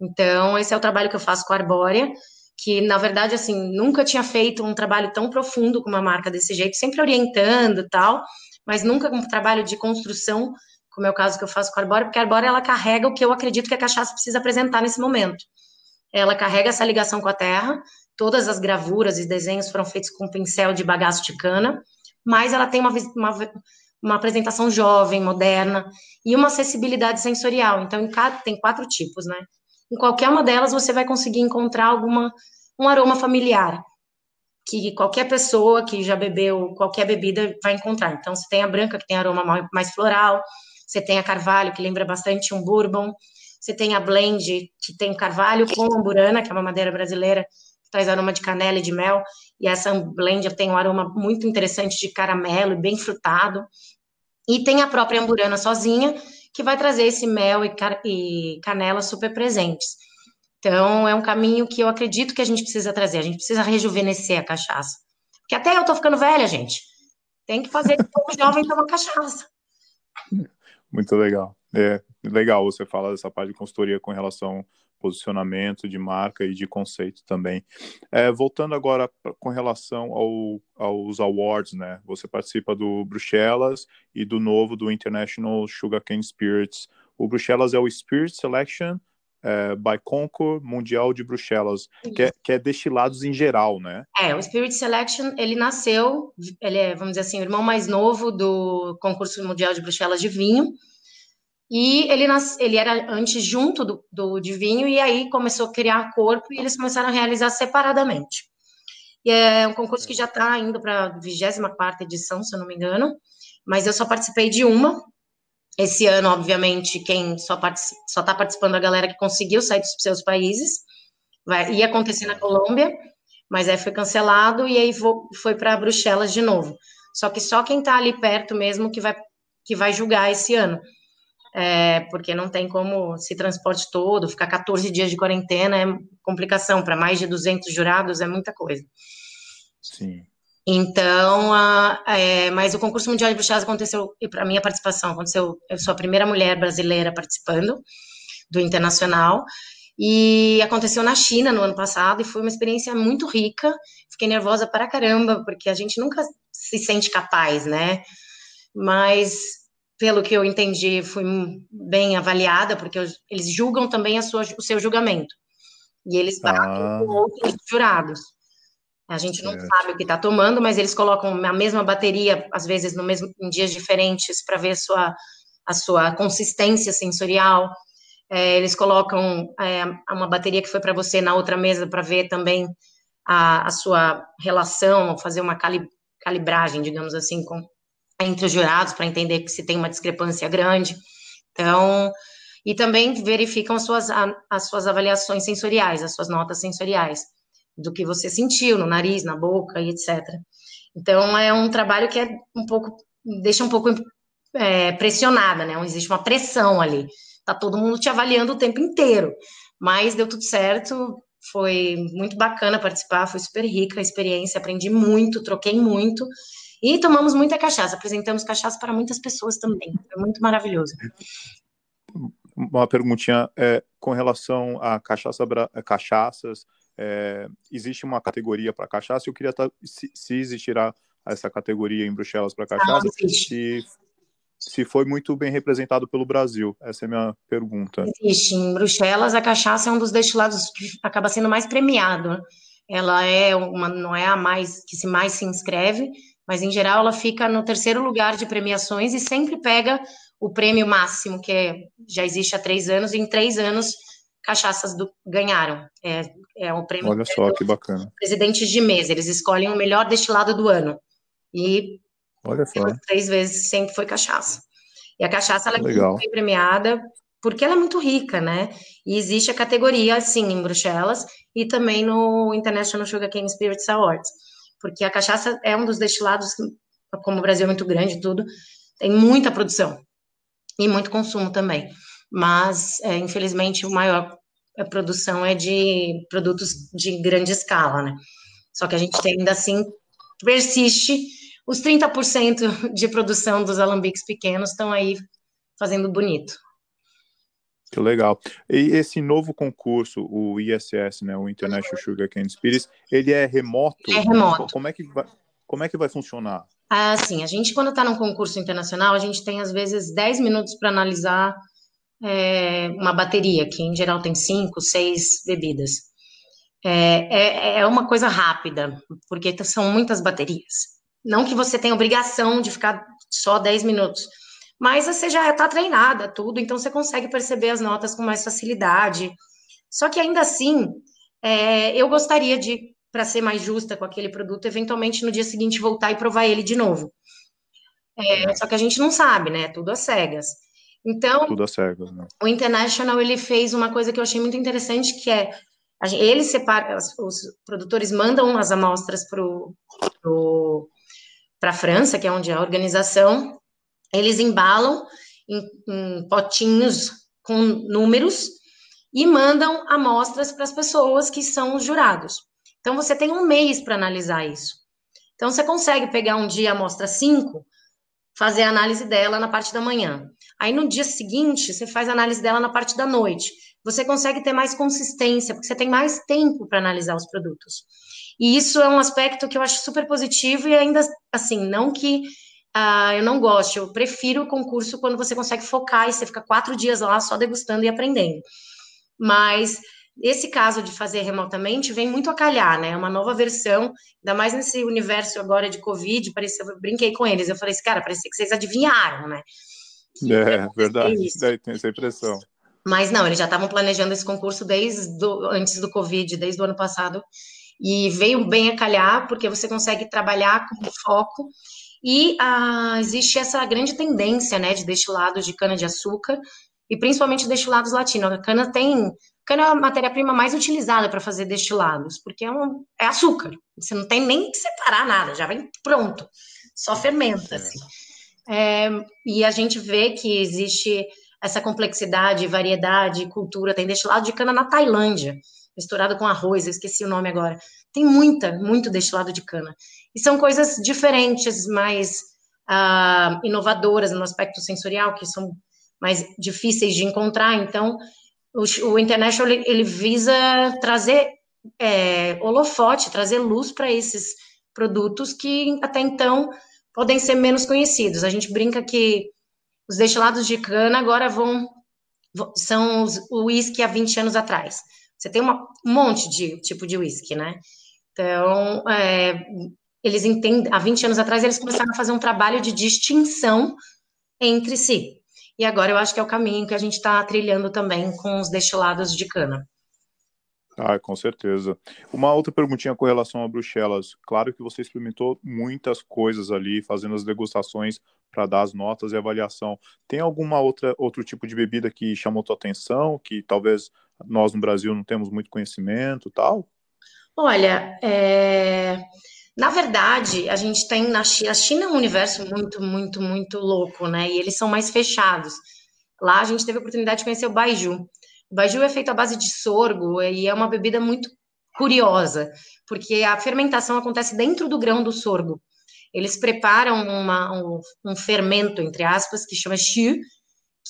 Então, esse é o trabalho que eu faço com a Arbórea, que, na verdade, assim, nunca tinha feito um trabalho tão profundo com uma marca desse jeito, sempre orientando tal, mas nunca um trabalho de construção, como é o caso que eu faço com a Arbórea, porque a Arbórea, ela carrega o que eu acredito que a cachaça precisa apresentar nesse momento ela carrega essa ligação com a terra, todas as gravuras e desenhos foram feitos com pincel de bagaço de cana, mas ela tem uma, uma, uma apresentação jovem, moderna e uma acessibilidade sensorial. Então, cada, tem quatro tipos, né? Em qualquer uma delas você vai conseguir encontrar alguma um aroma familiar que qualquer pessoa que já bebeu qualquer bebida vai encontrar. Então, você tem a branca que tem aroma mais floral, você tem a carvalho que lembra bastante um bourbon, você tem a blend, que tem carvalho com amburana, que é uma madeira brasileira, que traz aroma de canela e de mel. E essa blend tem um aroma muito interessante de caramelo e bem frutado. E tem a própria amburana sozinha, que vai trazer esse mel e, e canela super presentes. Então, é um caminho que eu acredito que a gente precisa trazer. A gente precisa rejuvenescer a cachaça. Porque até eu tô ficando velha, gente. Tem que fazer o jovem tomar cachaça. Muito legal. É legal você falar dessa parte de consultoria com relação posicionamento de marca e de conceito também. É, voltando agora com relação ao, aos awards, né? Você participa do Bruxelas e do novo do International Sugarcane Spirits. O Bruxelas é o Spirit Selection é, Baikonur Mundial de Bruxelas, que é, que é, destilados em geral, né? É, o Spirit Selection, ele nasceu, ele é, vamos dizer assim, o irmão mais novo do concurso mundial de Bruxelas de vinho, e ele, nas, ele era antes junto do, do de vinho, e aí começou a criar corpo, e eles começaram a realizar separadamente. E é um concurso que já está indo para a 24ª edição, se eu não me engano, mas eu só participei de uma, esse ano, obviamente, quem só está participando é a galera que conseguiu sair dos seus países. Vai, ia acontecer na Colômbia, mas aí foi cancelado e aí foi para Bruxelas de novo. Só que só quem está ali perto mesmo que vai, que vai julgar esse ano. É, porque não tem como se transporte todo, ficar 14 dias de quarentena é complicação. Para mais de 200 jurados é muita coisa. Sim. Então, a, é, mas o concurso mundial de bruxelas aconteceu, e para minha participação, aconteceu, eu sou a primeira mulher brasileira participando do internacional, e aconteceu na China no ano passado, e foi uma experiência muito rica, fiquei nervosa para caramba, porque a gente nunca se sente capaz, né, mas pelo que eu entendi, fui bem avaliada, porque eles julgam também a sua, o seu julgamento, e eles batem ah. com outros jurados. A gente não certo. sabe o que está tomando, mas eles colocam a mesma bateria, às vezes no mesmo, em dias diferentes, para ver a sua, a sua consistência sensorial. É, eles colocam é, uma bateria que foi para você na outra mesa para ver também a, a, sua relação, fazer uma cali, calibragem, digamos assim, com, entre os jurados, para entender que se tem uma discrepância grande. Então, e também verificam as suas, as suas avaliações sensoriais, as suas notas sensoriais do que você sentiu no nariz, na boca e etc. Então é um trabalho que é um pouco deixa um pouco é, pressionada, né? Existe uma pressão ali. Tá todo mundo te avaliando o tempo inteiro. Mas deu tudo certo, foi muito bacana participar, foi super rica a experiência, aprendi muito, troquei muito e tomamos muita cachaça, apresentamos cachaça para muitas pessoas também. Foi muito maravilhoso. Uma perguntinha é, com relação a cachaça, cachaças, é, existe uma categoria para cachaça. Eu queria se, se existirá essa categoria em Bruxelas para cachaça, ah, se, se foi muito bem representado pelo Brasil. Essa é a minha pergunta. Existe. Em Bruxelas, a cachaça é um dos destilados que acaba sendo mais premiado. Ela é uma, não é a mais que se mais se inscreve, mas em geral ela fica no terceiro lugar de premiações e sempre pega o prêmio máximo, que é, já existe há três anos, e em três anos cachaças do, ganharam. É, é um prêmio. Olha só que bacana. Presidentes de mesa, eles escolhem o melhor destilado do ano. E Olha só. três vezes sempre foi cachaça. E a cachaça ela é Legal. muito bem premiada porque ela é muito rica, né? E existe a categoria, sim, em Bruxelas e também no International Sugar Cane Spirits Awards. Porque a cachaça é um dos destilados, como o Brasil é muito grande e tudo, tem muita produção e muito consumo também mas é, infelizmente o maior a produção é de produtos de grande escala, né? Só que a gente tem, ainda assim persiste os 30% de produção dos alambiques pequenos estão aí fazendo bonito. Que legal. E esse novo concurso, o ISS, né, o International Sugar Cane Spirits, ele é remoto? É remoto. Como é que vai, como é que vai funcionar? Ah, sim, a gente quando está num concurso internacional, a gente tem às vezes 10 minutos para analisar é, uma bateria, que em geral tem cinco, seis bebidas. É, é, é uma coisa rápida, porque são muitas baterias. Não que você tenha obrigação de ficar só 10 minutos, mas você já está treinada, tudo, então você consegue perceber as notas com mais facilidade. Só que ainda assim, é, eu gostaria de, para ser mais justa com aquele produto, eventualmente no dia seguinte voltar e provar ele de novo. É, só que a gente não sabe, né? Tudo às cegas. Então, Tudo né? o International ele fez uma coisa que eu achei muito interessante, que é ele separa, os produtores mandam as amostras para a França, que é onde é a organização, eles embalam em, em potinhos com números e mandam amostras para as pessoas que são os jurados. Então, você tem um mês para analisar isso. Então, você consegue pegar um dia a amostra 5, fazer a análise dela na parte da manhã. Aí no dia seguinte, você faz a análise dela na parte da noite. Você consegue ter mais consistência, porque você tem mais tempo para analisar os produtos. E isso é um aspecto que eu acho super positivo e ainda assim, não que uh, eu não goste, eu prefiro o concurso quando você consegue focar e você fica quatro dias lá só degustando e aprendendo. mas esse caso de fazer remotamente vem muito a calhar, né? É uma nova versão, ainda mais nesse universo agora de Covid, parecia, eu brinquei com eles, eu falei assim, cara, parecia que vocês adivinharam, né? É, verdade, daí tem essa impressão. Mas não, eles já estavam planejando esse concurso desde do, antes do Covid, desde o ano passado, e veio bem a calhar, porque você consegue trabalhar com foco, e ah, existe essa grande tendência, né, de destilados de cana-de-açúcar, e principalmente destilados latinos. A cana tem cana é a matéria-prima mais utilizada para fazer destilados, porque é, um, é, açúcar. Você não tem nem que separar nada, já vem pronto, só fermenta. Assim. É, e a gente vê que existe essa complexidade, variedade, cultura. Tem destilado de cana na Tailândia, misturado com arroz, eu esqueci o nome agora. Tem muita, muito destilado de cana. E são coisas diferentes, mais uh, inovadoras no aspecto sensorial, que são mais difíceis de encontrar. Então, o, o International ele, ele visa trazer é, holofote, trazer luz para esses produtos que até então podem ser menos conhecidos. A gente brinca que os destilados de cana agora vão são os, o uísque há 20 anos atrás. Você tem uma, um monte de tipo de uísque, né? Então, é, eles entendem, há 20 anos atrás eles começaram a fazer um trabalho de distinção entre si. E agora eu acho que é o caminho que a gente está trilhando também com os destilados de cana. Ah, com certeza. Uma outra perguntinha com relação a Bruxelas. Claro que você experimentou muitas coisas ali, fazendo as degustações para dar as notas e avaliação. Tem alguma outra outro tipo de bebida que chamou tua atenção, que talvez nós no Brasil não temos muito conhecimento, tal? Olha, é... Na verdade, a gente tem na China, a China é um universo muito, muito, muito louco, né? E eles são mais fechados. Lá a gente teve a oportunidade de conhecer o baiju. O baiju é feito à base de sorgo e é uma bebida muito curiosa, porque a fermentação acontece dentro do grão do sorgo. Eles preparam uma, um, um, fermento, entre aspas, que chama xiu,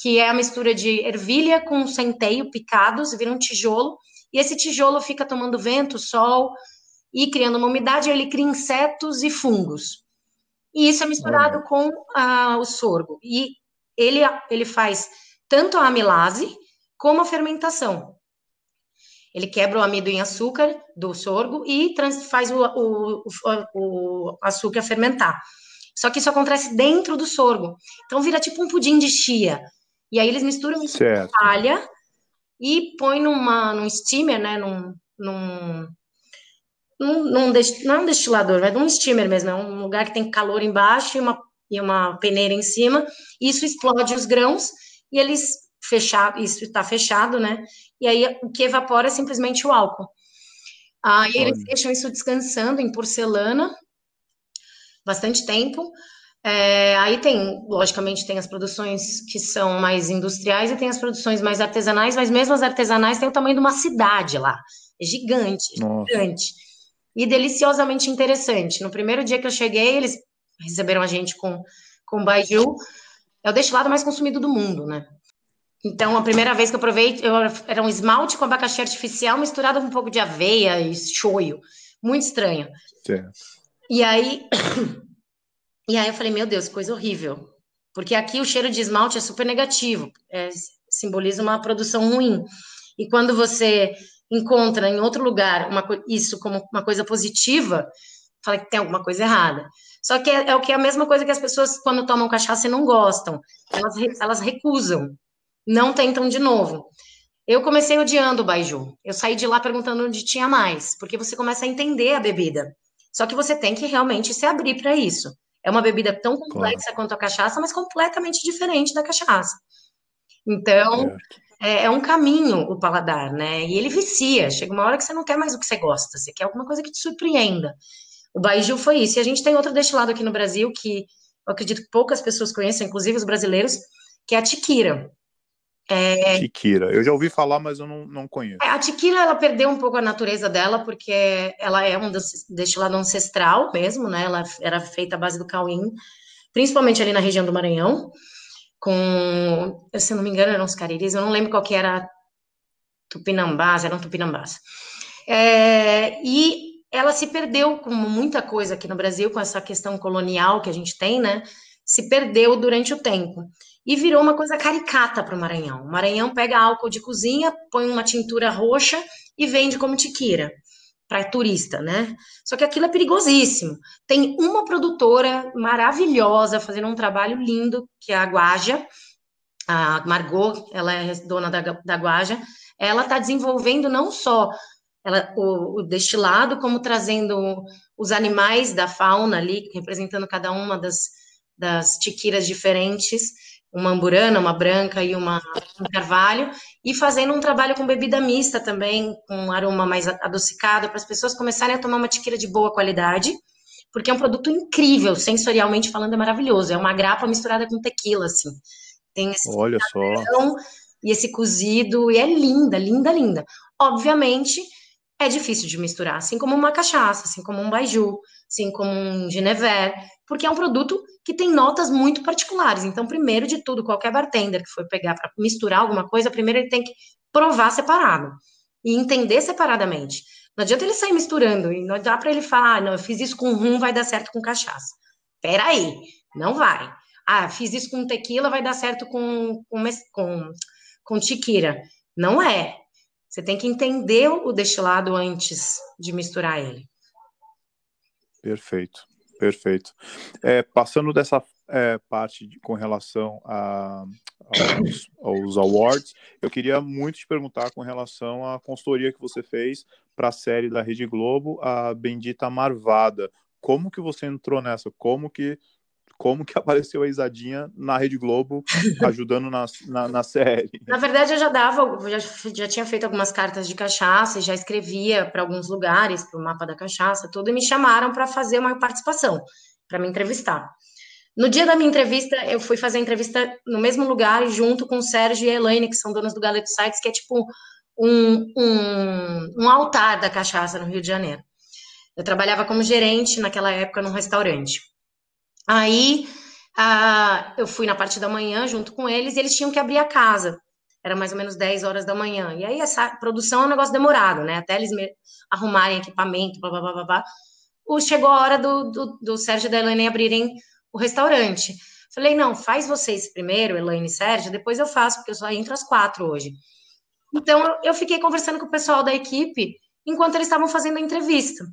que é a mistura de ervilha com centeio picados, vira um tijolo, e esse tijolo fica tomando vento, sol, e criando uma umidade, ele cria insetos e fungos. E isso é misturado com ah, o sorgo. E ele, ele faz tanto a amilase como a fermentação. Ele quebra o amido em açúcar do sorgo e trans, faz o, o, o, açúcar fermentar. Só que isso acontece dentro do sorgo. Então vira tipo um pudim de chia. E aí eles misturam isso com palha e põe numa, num steamer, né? Num, num, num, num não é um destilador, é um steamer mesmo, é um lugar que tem calor embaixo e uma, e uma peneira em cima, isso explode os grãos e eles fechar, isso está fechado, né? E aí o que evapora é simplesmente o álcool. Aí ah, eles deixam isso descansando em porcelana bastante tempo. É, aí tem, logicamente, tem as produções que são mais industriais e tem as produções mais artesanais, mas mesmo as artesanais têm o tamanho de uma cidade lá. É gigante, Nossa. gigante e deliciosamente interessante. No primeiro dia que eu cheguei, eles receberam a gente com, com baiju. É o destilado mais consumido do mundo, né? Então, a primeira vez que eu provei, eu, era um esmalte com abacaxi artificial misturado com um pouco de aveia e choio. Muito estranho. Certo. E aí, e aí eu falei, meu Deus, coisa horrível. Porque aqui o cheiro de esmalte é super negativo. É, simboliza uma produção ruim. E quando você encontra em outro lugar uma, isso como uma coisa positiva, fala que tem alguma coisa errada. Só que é, é, o que é a mesma coisa que as pessoas, quando tomam cachaça, não gostam. Elas, elas recusam, não tentam de novo. Eu comecei odiando o baiju. Eu saí de lá perguntando onde tinha mais, porque você começa a entender a bebida. Só que você tem que realmente se abrir para isso. É uma bebida tão complexa claro. quanto a cachaça, mas completamente diferente da cachaça. Então, é, é, um caminho o paladar, né? E ele vicia. Chega uma hora que você não quer mais o que você gosta, você quer alguma coisa que te surpreenda. O Baiju foi isso. E a gente tem outro destilado aqui no Brasil que eu acredito que poucas pessoas conhecem, inclusive os brasileiros, que é a tiquira. É... Tiquira. Eu já ouvi falar, mas eu não, não conheço. É, a tiquira, ela perdeu um pouco a natureza dela, porque ela é um destilado ancestral mesmo, né? Ela era feita à base do cauim, principalmente ali na região do Maranhão com, se eu não me engano, eram os cariris, eu não lembro qual que era tupinambás, eram tupinambás. É, e ela se perdeu, como muita coisa aqui no Brasil, com essa questão colonial que a gente tem, né? se perdeu durante o tempo e virou uma coisa caricata para o Maranhão. O Maranhão pega álcool de cozinha, põe uma tintura roxa e vende como tiquira para turista, né? Só que aquilo é perigosíssimo. Tem uma produtora maravilhosa fazendo um trabalho lindo, que é a Guaja, a Margot, ela é dona da, da Guaja, ela está desenvolvendo não só ela, o, o, destilado, como trazendo os animais da fauna ali, representando cada uma das, das tiquiras diferentes, uma amburana, uma branca e uma um carvalho, e fazendo um trabalho com bebida mista também, com um aroma mais adocicado, para as pessoas começarem a tomar uma tiquira de boa qualidade, porque é um produto incrível, sensorialmente falando, é maravilhoso. É uma grapa misturada com tequila, assim. Tem esse Olha só. E esse cozido, e é linda, linda, linda. Obviamente, é difícil de misturar, assim como uma cachaça, assim como um baiju, assim como um genever, porque é um produto que tem notas muito particulares. Então, primeiro de tudo, qualquer bartender que for pegar para misturar alguma coisa, primeiro ele tem que provar separado e entender separadamente. Não adianta ele sair misturando e não dá para ele falar, ah, não, eu fiz isso com rum, vai dar certo com cachaça. Peraí, não vai. Ah, fiz isso com tequila, vai dar certo com, com, com, com tiquira. Não é. Você tem que entender o destilado antes de misturar ele. Perfeito, perfeito. É, passando dessa é, parte de, com relação a, aos, aos, awards, eu queria muito te perguntar com relação à consultoria que você fez para a série da Rede Globo, a Bendita Marvada. Como que você entrou nessa? Como que como que apareceu a Isadinha na Rede Globo ajudando na, na, na série. Na verdade, eu já dava, já, já tinha feito algumas cartas de cachaça, já escrevia para alguns lugares, para o mapa da cachaça, tudo, e me chamaram para fazer uma participação, para me entrevistar. No dia da minha entrevista, eu fui fazer a entrevista no mesmo lugar, junto com o Sérgio e a Elaine, que são donos do Galeto Sites, que é tipo um, um, um altar da cachaça no Rio de Janeiro. Eu trabalhava como gerente naquela época num restaurante. Aí eu fui na parte da manhã junto com eles e eles tinham que abrir a casa. Era mais ou menos 10 horas da manhã. E aí essa produção é um negócio demorado, né? Até eles arrumarem equipamento, blá, blá, blá, blá, blá. Chegou a hora do, do, do Sérgio e da Elaine abrirem o restaurante. Falei, não, faz vocês primeiro, Elaine e Sérgio, depois eu faço, porque eu só entro às quatro hoje. Então, eu fiquei conversando com o pessoal da equipe enquanto eles estavam fazendo a entrevista.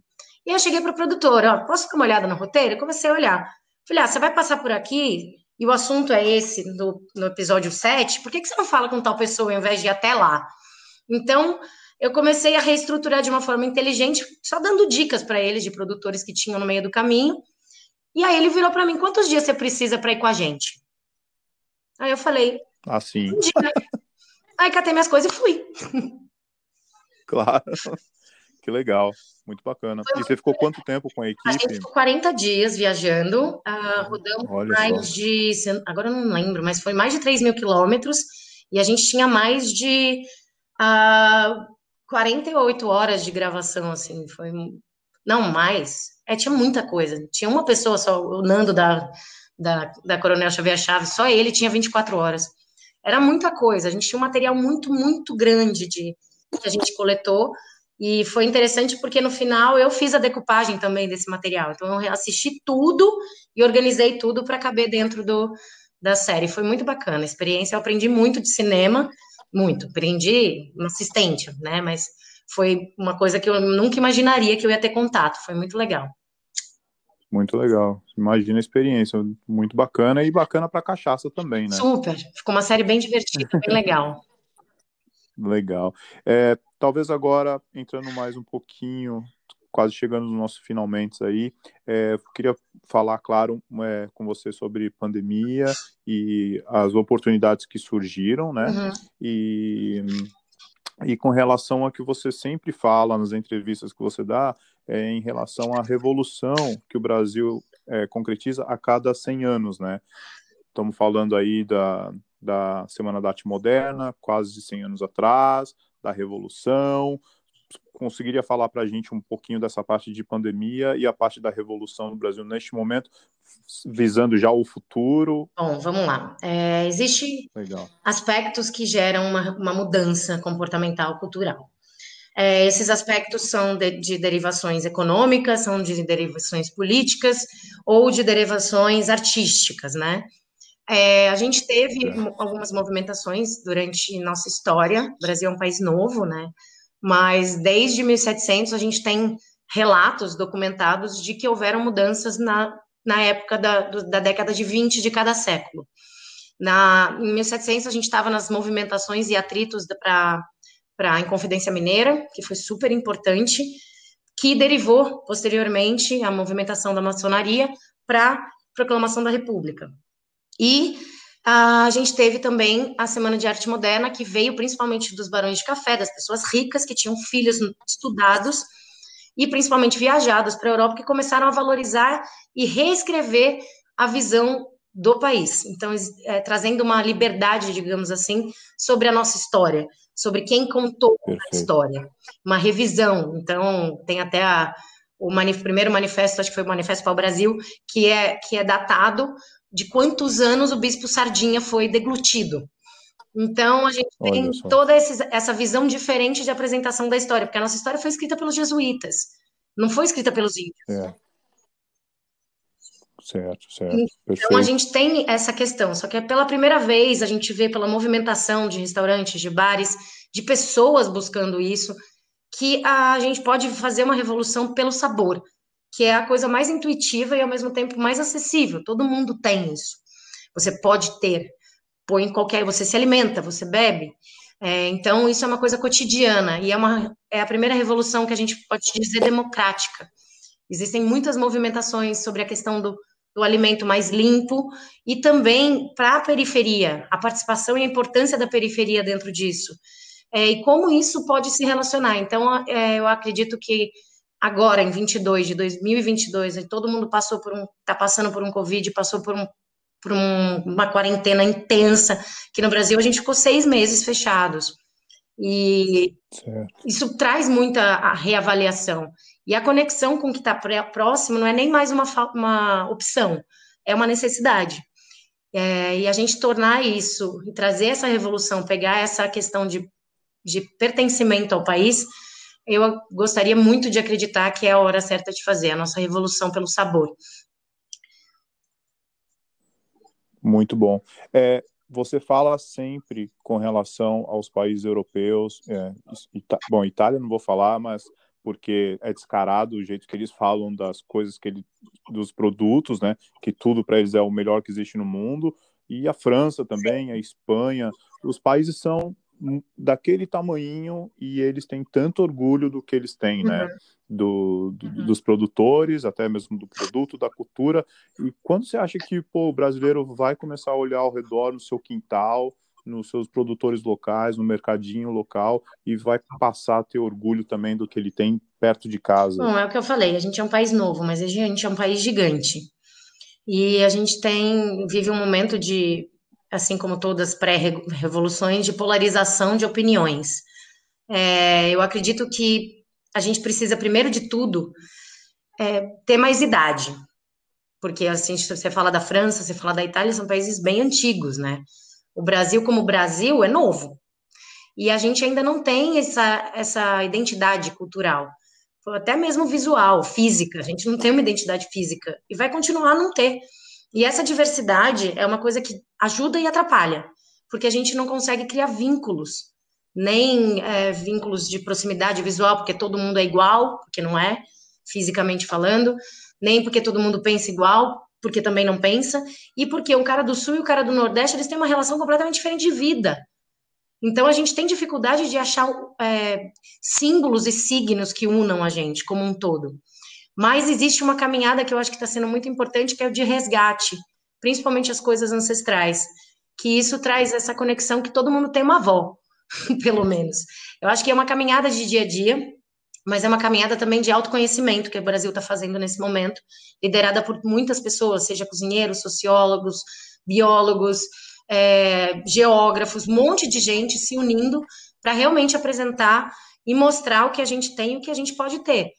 E eu cheguei para o produtor, ó, posso dar uma olhada no roteiro? Eu comecei a olhar. Falei, ah, você vai passar por aqui e o assunto é esse do, no episódio 7, por que, que você não fala com tal pessoa ao invés de ir até lá? Então, eu comecei a reestruturar de uma forma inteligente, só dando dicas para eles de produtores que tinham no meio do caminho. E aí ele virou para mim: quantos dias você precisa para ir com a gente? Aí eu falei: assim. Um dia. aí catei minhas coisas e fui. Claro. Que legal, muito bacana. Foi e você ficou quanto tempo com a equipe? A gente ficou 40 dias viajando, uh, rodamos Olha mais só. de, agora eu não lembro, mas foi mais de 3 mil quilômetros, e a gente tinha mais de uh, ah, 48 horas de gravação, assim, foi, não mais, é, tinha muita coisa, tinha uma pessoa só, o Nando da, da, da Coronel Xavier Chaves, só ele tinha 24 horas, era muita coisa, a gente tinha um material muito, muito grande de, que a gente coletou, e foi interessante porque no final eu fiz a decupagem também desse material. Então eu assisti tudo e organizei tudo para caber dentro do, da série. Foi muito bacana. A experiência, eu aprendi muito de cinema, muito. Aprendi uma assistente, né? Mas foi uma coisa que eu nunca imaginaria que eu ia ter contato. Foi muito legal. Muito legal. Imagina a experiência, muito bacana e bacana para cachaça também, né? Super. Ficou uma série bem divertida, bem legal. Legal. É, talvez agora, entrando mais um pouquinho, quase chegando no nosso finalmente aí, é, queria falar, claro, é, com você sobre pandemia e as oportunidades que surgiram, né? Uhum. E, e com relação a que você sempre fala nas entrevistas que você dá, é, em relação à revolução que o Brasil é, concretiza a cada 100 anos, né? Estamos falando aí da, da Semana da Arte Moderna, quase 100 anos atrás, da Revolução. Conseguiria falar para a gente um pouquinho dessa parte de pandemia e a parte da revolução no Brasil neste momento, visando já o futuro? Bom, vamos lá. É, Existem aspectos que geram uma, uma mudança comportamental cultural. É, esses aspectos são de, de, derivações econômicas, são de derivações políticas ou de derivações artísticas, né? É, a gente teve algumas movimentações durante nossa história. O Brasil é um país novo, né? Mas desde 1700 a gente tem relatos documentados de que houveram mudanças na, na época da, da década de 20 de cada século. Na, em 1700 a gente estava nas movimentações e atritos para a Inconfidência Mineira, que foi super importante, que derivou posteriormente a movimentação da maçonaria para proclamação da República. E a gente teve também a Semana de Arte Moderna, que veio principalmente dos barões de café, das pessoas ricas que tinham filhos estudados e principalmente viajados para a Europa, que começaram a valorizar e reescrever a visão do país. Então, é, trazendo uma liberdade, digamos assim, sobre a nossa história, sobre quem contou Perfeito. a história. Uma revisão. Então, tem até a, o manif primeiro manifesto, acho que foi o Manifesto para o Brasil, que é, que é datado de quantos anos o bispo Sardinha foi deglutido. Então, a gente tem toda essa visão diferente de apresentação da história, porque a nossa história foi escrita pelos jesuítas, não foi escrita pelos índios. É. Certo, certo. Então, Perfeito. a gente tem essa questão, só que é pela primeira vez a gente vê pela movimentação de restaurantes, de bares, de pessoas buscando isso, que a gente pode fazer uma revolução pelo sabor que é a coisa mais intuitiva e ao mesmo tempo mais acessível. Todo mundo tem isso. Você pode ter, põe qualquer, você se alimenta, você bebe. É, então isso é uma coisa cotidiana e é uma é a primeira revolução que a gente pode dizer democrática. Existem muitas movimentações sobre a questão do, do alimento mais limpo e também para a periferia, a participação e a importância da periferia dentro disso. É, e como isso pode se relacionar. Então, é, eu acredito que agora em 22 de 2022, todo mundo passou por um, está passando por um Covid, passou por, um, por um, uma quarentena intensa, que no Brasil a gente ficou seis meses fechados. E certo. isso traz muita reavaliação. E a conexão com o que está próximo não é nem mais uma, uma opção, é uma necessidade. É, e a gente tornar isso, e trazer essa revolução, pegar essa questão de, de pertencimento ao país, eu gostaria muito de acreditar que é a hora certa de fazer a nossa revolução pelo sabor. Muito bom. É, você fala sempre com relação aos países europeus. É, Ita bom, Itália não vou falar, mas porque é descarado o jeito que eles falam das coisas que ele, dos produtos, né? Que tudo para eles é o melhor que existe no mundo. E a França também, a Espanha, os países são daquele tamanho e eles têm tanto orgulho do que eles têm, né? uhum. né? Do, do uhum. dos produtores, até mesmo do produto, da cultura. E quando você acha que pô, o brasileiro vai começar a olhar ao redor no seu quintal, nos seus produtores locais, no mercadinho local e vai passar a ter orgulho também do que ele tem perto de casa? Bom, é o que eu falei, a gente é um país novo, mas a gente é um país gigante. E a gente tem vive um momento de assim como todas pré-revoluções, de polarização de opiniões. É, eu acredito que a gente precisa, primeiro de tudo, é, ter mais idade. Porque, assim, você fala da França, você fala da Itália, são países bem antigos, né? O Brasil, como Brasil, é novo. E a gente ainda não tem essa, essa identidade cultural, até mesmo visual, física. A gente não tem uma identidade física e vai continuar a não ter. E essa diversidade é uma coisa que ajuda e atrapalha, porque a gente não consegue criar vínculos, nem é, vínculos de proximidade visual, porque todo mundo é igual, porque não é, fisicamente falando, nem porque todo mundo pensa igual, porque também não pensa, e porque o cara do Sul e o cara do Nordeste, eles têm uma relação completamente diferente de vida. Então, a gente tem dificuldade de achar é, símbolos e signos que unam a gente como um todo. Mas existe uma caminhada que eu acho que está sendo muito importante, que é o de resgate, principalmente as coisas ancestrais, que isso traz essa conexão que todo mundo tem uma avó, pelo menos. Eu acho que é uma caminhada de dia a dia, mas é uma caminhada também de autoconhecimento que o Brasil está fazendo nesse momento, liderada por muitas pessoas, seja cozinheiros, sociólogos, biólogos, é, geógrafos, um monte de gente se unindo para realmente apresentar e mostrar o que a gente tem e o que a gente pode ter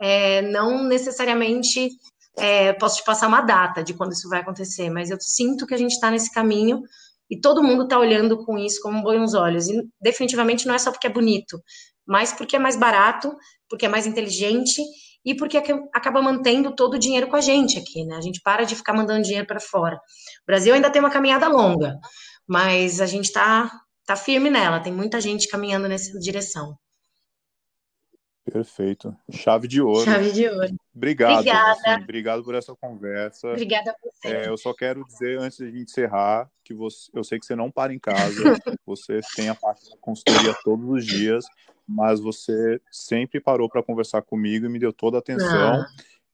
é, não necessariamente é, posso te passar uma data de quando isso vai acontecer, mas eu sinto que a gente está nesse caminho e todo mundo está olhando com isso com bons olhos. E definitivamente não é só porque é bonito, mas porque é mais barato, porque é mais inteligente e porque acaba mantendo todo o dinheiro com a gente aqui, né? A gente para de ficar mandando dinheiro para fora. O Brasil ainda tem uma caminhada longa, mas a gente está tá firme nela, tem muita gente caminhando nessa direção. Perfeito. Chave de ouro. Chave de ouro. Obrigado. Obrigada. Assim, obrigado por essa conversa. Obrigada a você. É, eu só quero dizer, antes de a gente encerrar, que você, eu sei que você não para em casa, você tem a parte da consultoria todos os dias, mas você sempre parou para conversar comigo e me deu toda a atenção. Ah.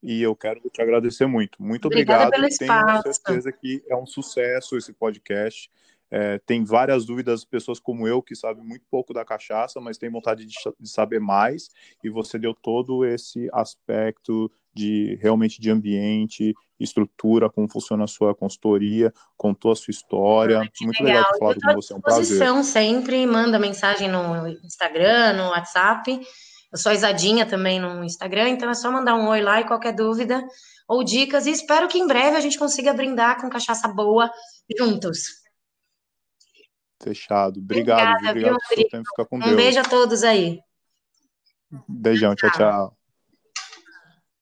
E eu quero te agradecer muito. Muito Obrigada obrigado. Tenho certeza que é um sucesso esse podcast. É, tem várias dúvidas, pessoas como eu que sabem muito pouco da cachaça, mas tem vontade de, de, saber mais, e você deu todo esse aspecto de realmente de ambiente, estrutura, como funciona a sua consultoria, contou a sua história. Ah, muito legal, legal ter falado com você, é um prazer. sempre, manda mensagem no Instagram, no WhatsApp. Eu sou Isadinha também no Instagram, então é só mandar um oi lá e qualquer dúvida ou dicas. E espero que em breve a gente consiga brindar com cachaça boa juntos. Fechado. Obrigado, Obrigada, obrigado viu, pelo seu tempo. Fica com um Deus. Um beijo a todos aí. Beijão, tchau, tchau.